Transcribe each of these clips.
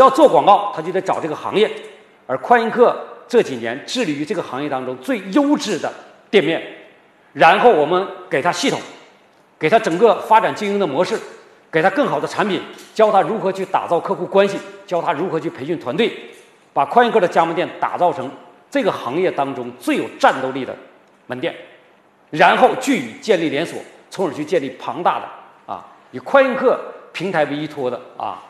要做广告，他就得找这个行业，而快印客这几年致力于这个行业当中最优质的店面，然后我们给他系统，给他整个发展经营的模式，给他更好的产品，教他如何去打造客户关系，教他如何去培训团队，把快印客的加盟店打造成这个行业当中最有战斗力的门店，然后据以建立连锁，从而去建立庞大的啊以快印客平台为依托的啊。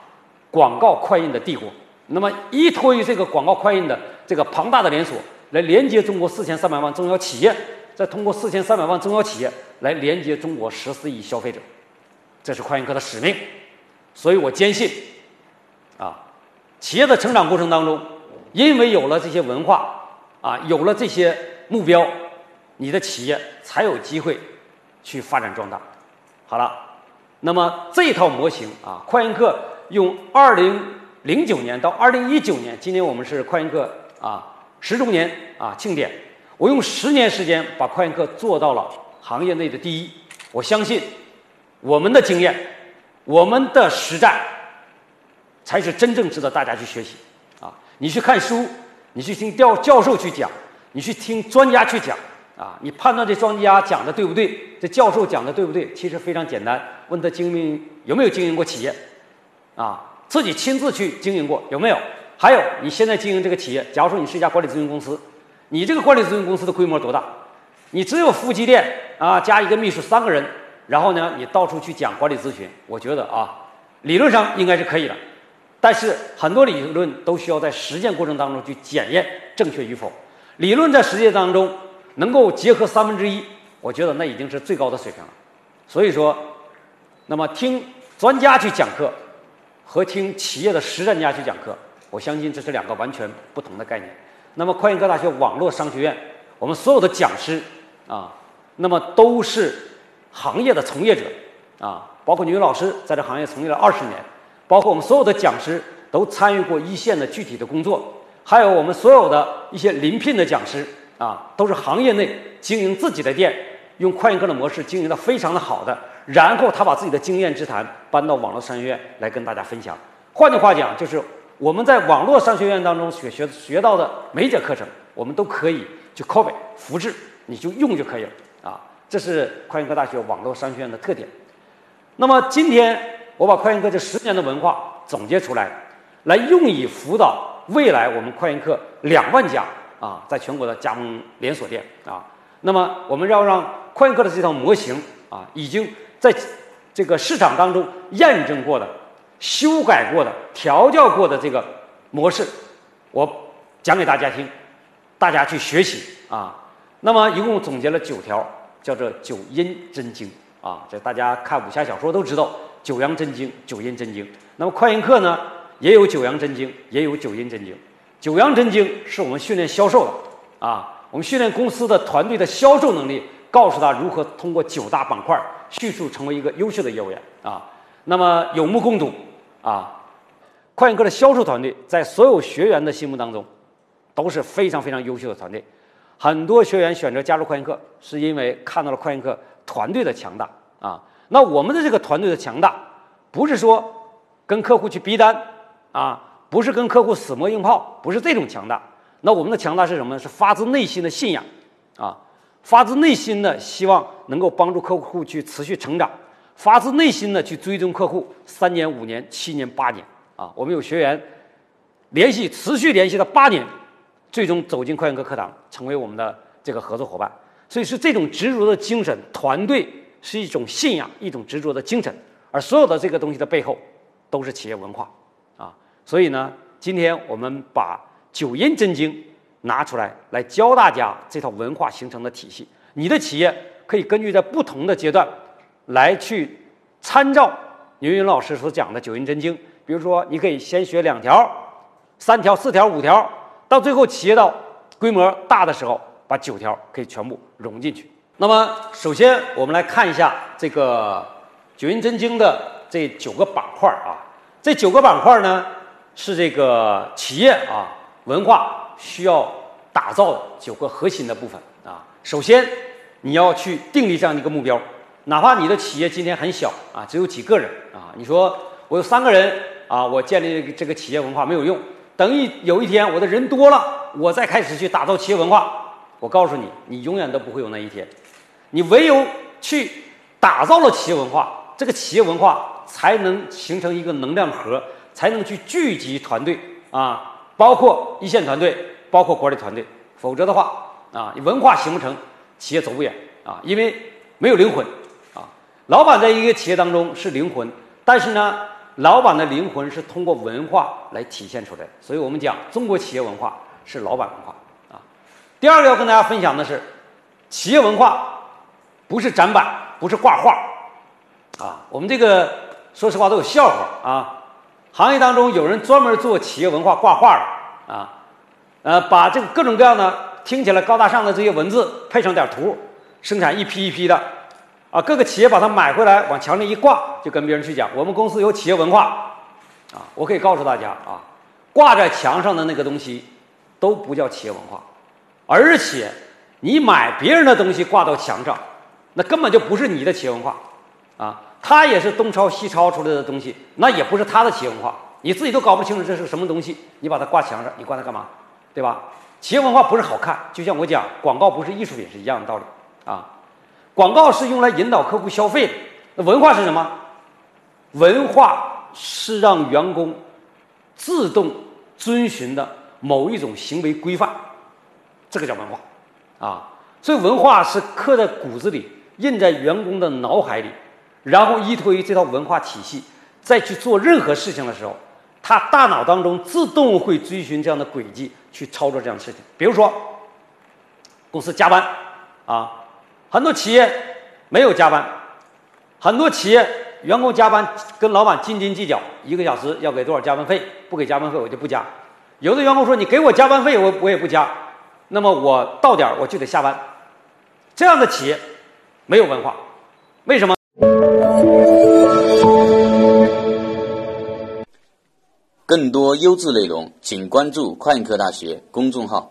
广告快印的帝国，那么依托于这个广告快印的这个庞大的连锁，来连接中国四千三百万中小企业，再通过四千三百万中小企业来连接中国十四亿消费者，这是快印客的使命。所以我坚信，啊，企业的成长过程当中，因为有了这些文化，啊，有了这些目标，你的企业才有机会去发展壮大。好了，那么这套模型啊，快印客。用二零零九年到二零一九年，今年我们是快印客啊十周年啊庆典。我用十年时间把快印客做到了行业内的第一。我相信我们的经验，我们的实战才是真正值得大家去学习啊！你去看书，你去听教教授去讲，你去听专家去讲啊！你判断这专家讲的对不对，这教授讲的对不对？其实非常简单，问他经营有没有经营过企业。啊，自己亲自去经营过有没有？还有，你现在经营这个企业，假如说你是一家管理咨询公司，你这个管理咨询公司的规模多大？你只有夫妻店啊，加一个秘书三个人，然后呢，你到处去讲管理咨询，我觉得啊，理论上应该是可以的，但是很多理论都需要在实践过程当中去检验正确与否。理论在实践当中能够结合三分之一，我觉得那已经是最高的水平了。所以说，那么听专家去讲课。和听企业的实战家去讲课，我相信这是两个完全不同的概念。那么，快印科大学网络商学院，我们所有的讲师啊，那么都是行业的从业者啊，包括女老师在这行业从业了二十年，包括我们所有的讲师都参与过一线的具体的工作，还有我们所有的一些临聘的讲师啊，都是行业内经营自己的店，用快印科的模式经营的非常的好的。然后他把自己的经验之谈搬到网络商学院来跟大家分享。换句话讲，就是我们在网络商学院当中学学学到的每一节课程，我们都可以去 copy 复制，你就用就可以了啊。这是快印科大学网络商学院的特点。那么今天我把快印科这十年的文化总结出来，来用以辅导未来我们快印科两万家啊，在全国的加盟连锁店啊。那么我们要让快印科的这套模型啊，已经。在这个市场当中验证过的、修改过的、调教过的这个模式，我讲给大家听，大家去学习啊。那么一共总结了九条，叫做九阴真经啊。这大家看武侠小说都知道九阳真经、九阴真经。那么快印课呢，也有九阳真经，也有九阴真经。九阳真经是我们训练销售的啊，我们训练公司的团队的销售能力，告诉他如何通过九大板块。迅速成为一个优秀的业务员啊，那么有目共睹啊，快印客的销售团队在所有学员的心目当中都是非常非常优秀的团队，很多学员选择加入快印客是因为看到了快印客团队的强大啊。那我们的这个团队的强大，不是说跟客户去逼单啊，不是跟客户死磨硬泡，不是这种强大。那我们的强大是什么呢？是发自内心的信仰啊。发自内心的希望能够帮助客户去持续成长，发自内心的去追踪客户三年、五年、七年、八年啊！我们有学员联系持续联系了八年，最终走进快印科课堂，成为我们的这个合作伙伴。所以是这种执着的精神，团队是一种信仰，一种执着的精神，而所有的这个东西的背后都是企业文化啊！所以呢，今天我们把九阴真经。拿出来来教大家这套文化形成的体系。你的企业可以根据在不同的阶段来去参照牛云老师所讲的九阴真经。比如说，你可以先学两条、三条、四条、五条，到最后企业到规模大的时候，把九条可以全部融进去。那么，首先我们来看一下这个九阴真经的这九个板块啊。这九个板块呢，是这个企业啊文化。需要打造九个核心的部分啊。首先，你要去定立这样的一个目标，哪怕你的企业今天很小啊，只有几个人啊。你说我有三个人啊，我建立这个企业文化没有用。等一有一天我的人多了，我再开始去打造企业文化。我告诉你，你永远都不会有那一天。你唯有去打造了企业文化，这个企业文化才能形成一个能量核，才能去聚集团队啊，包括一线团队，包括管理团队。否则的话啊，你文化形不成，企业走不远啊，因为没有灵魂啊。老板在一个企业当中是灵魂，但是呢。老板的灵魂是通过文化来体现出来，所以我们讲中国企业文化是老板文化啊。第二个要跟大家分享的是，企业文化不是展板，不是挂画啊。我们这个说实话都有笑话啊。行业当中有人专门做企业文化挂画的啊，呃，把这个各种各样的听起来高大上的这些文字配上点图，生产一批一批的。啊，各个企业把它买回来，往墙上一挂，就跟别人去讲，我们公司有企业文化。啊，我可以告诉大家啊，挂在墙上的那个东西都不叫企业文化，而且你买别人的东西挂到墙上，那根本就不是你的企业文化。啊，他也是东抄西抄出来的东西，那也不是他的企业文化，你自己都搞不清楚这是什么东西，你把它挂墙上，你挂它干嘛？对吧？企业文化不是好看，就像我讲广告不是艺术品是一样的道理啊。广告是用来引导客户消费的，那文化是什么？文化是让员工自动遵循的某一种行为规范，这个叫文化啊。所以文化是刻在骨子里，印在员工的脑海里，然后依托于这套文化体系，再去做任何事情的时候，他大脑当中自动会追寻这样的轨迹去操作这样的事情。比如说，公司加班啊。很多企业没有加班，很多企业员工加班跟老板斤斤计较，一个小时要给多少加班费？不给加班费我就不加。有的员工说：“你给我加班费，我我也不加。”那么我到点我就得下班。这样的企业没有文化，为什么？更多优质内容，请关注快科大学公众号。